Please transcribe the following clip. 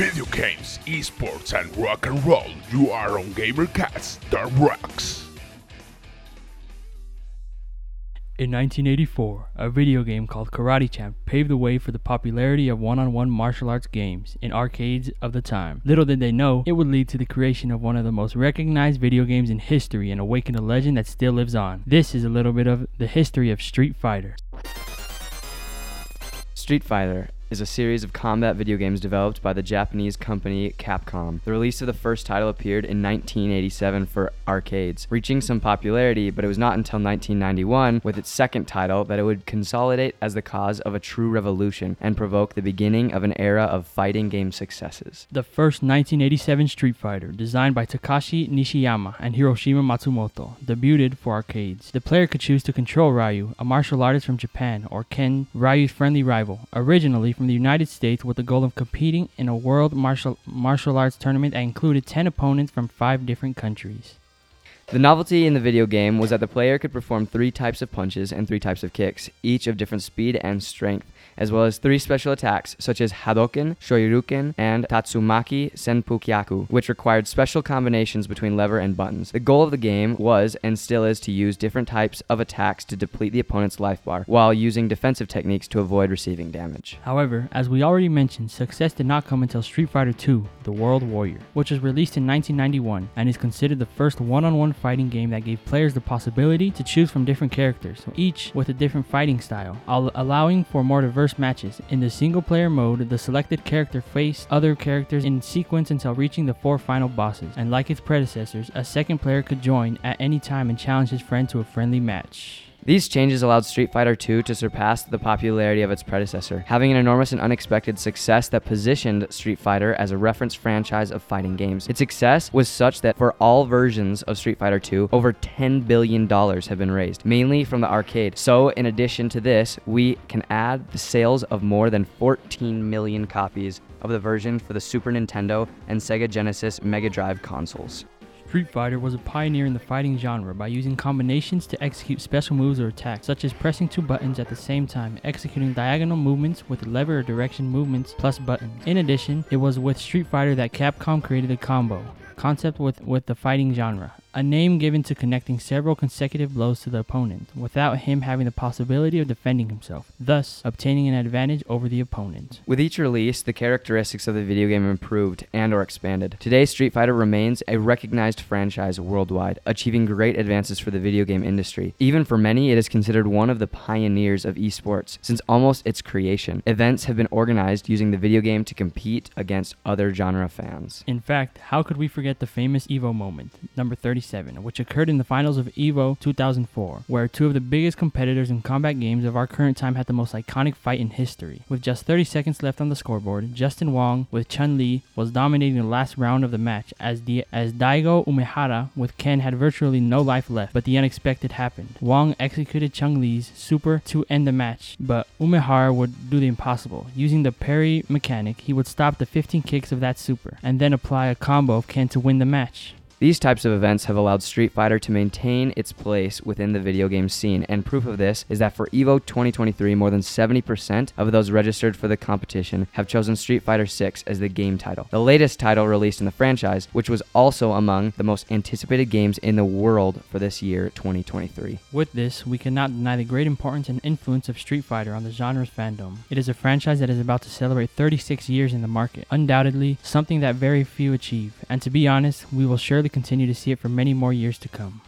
Video games, esports, and rock and roll. You are on GamerCast, the rocks. In 1984, a video game called Karate Champ paved the way for the popularity of one on one martial arts games in arcades of the time. Little did they know, it would lead to the creation of one of the most recognized video games in history and awaken a legend that still lives on. This is a little bit of the history of Street Fighter. Street Fighter is a series of combat video games developed by the Japanese company Capcom. The release of the first title appeared in 1987 for arcades, reaching some popularity, but it was not until 1991 with its second title that it would consolidate as the cause of a true revolution and provoke the beginning of an era of fighting game successes. The first 1987 Street Fighter, designed by Takashi Nishiyama and Hiroshi Matsumoto, debuted for arcades. The player could choose to control Ryu, a martial artist from Japan, or Ken, Ryu's friendly rival, originally from the United States with the goal of competing in a world martial, martial arts tournament that included 10 opponents from 5 different countries. The novelty in the video game was that the player could perform three types of punches and three types of kicks, each of different speed and strength as well as three special attacks such as Hadoken, Shoryuken, and Tatsumaki Senpukyaku, which required special combinations between lever and buttons. The goal of the game was and still is to use different types of attacks to deplete the opponent's life bar, while using defensive techniques to avoid receiving damage. However, as we already mentioned, success did not come until Street Fighter II The World Warrior, which was released in 1991 and is considered the first one on one fighting game that gave players the possibility to choose from different characters, each with a different fighting style, allowing for more diverse matches. In the single player mode, the selected character faced other characters in sequence until reaching the four final bosses, and like its predecessors, a second player could join at any time and challenge his friend to a friendly match. These changes allowed Street Fighter II to surpass the popularity of its predecessor, having an enormous and unexpected success that positioned Street Fighter as a reference franchise of fighting games. Its success was such that for all versions of Street Fighter II, over $10 billion have been raised, mainly from the arcade. So, in addition to this, we can add the sales of more than 14 million copies of the version for the Super Nintendo and Sega Genesis Mega Drive consoles. Street Fighter was a pioneer in the fighting genre by using combinations to execute special moves or attacks, such as pressing two buttons at the same time, executing diagonal movements with lever or direction movements plus buttons. In addition, it was with Street Fighter that Capcom created the combo concept with, with the fighting genre a name given to connecting several consecutive blows to the opponent without him having the possibility of defending himself, thus obtaining an advantage over the opponent. With each release, the characteristics of the video game improved and or expanded. Today, Street Fighter remains a recognized franchise worldwide, achieving great advances for the video game industry. Even for many, it is considered one of the pioneers of esports since almost its creation. Events have been organized using the video game to compete against other genre fans. In fact, how could we forget the famous Evo moment, number 30 which occurred in the finals of EVO 2004, where two of the biggest competitors in combat games of our current time had the most iconic fight in history. With just 30 seconds left on the scoreboard, Justin Wong with Chun Li was dominating the last round of the match as, Di- as Daigo Umehara with Ken had virtually no life left, but the unexpected happened. Wong executed Chun Li's super to end the match, but Umehara would do the impossible. Using the parry mechanic, he would stop the 15 kicks of that super, and then apply a combo of Ken to win the match. These types of events have allowed Street Fighter to maintain its place within the video game scene, and proof of this is that for EVO 2023, more than 70% of those registered for the competition have chosen Street Fighter 6 as the game title, the latest title released in the franchise, which was also among the most anticipated games in the world for this year, 2023. With this, we cannot deny the great importance and influence of Street Fighter on the genre's fandom. It is a franchise that is about to celebrate 36 years in the market, undoubtedly something that very few achieve, and to be honest, we will surely continue to see it for many more years to come.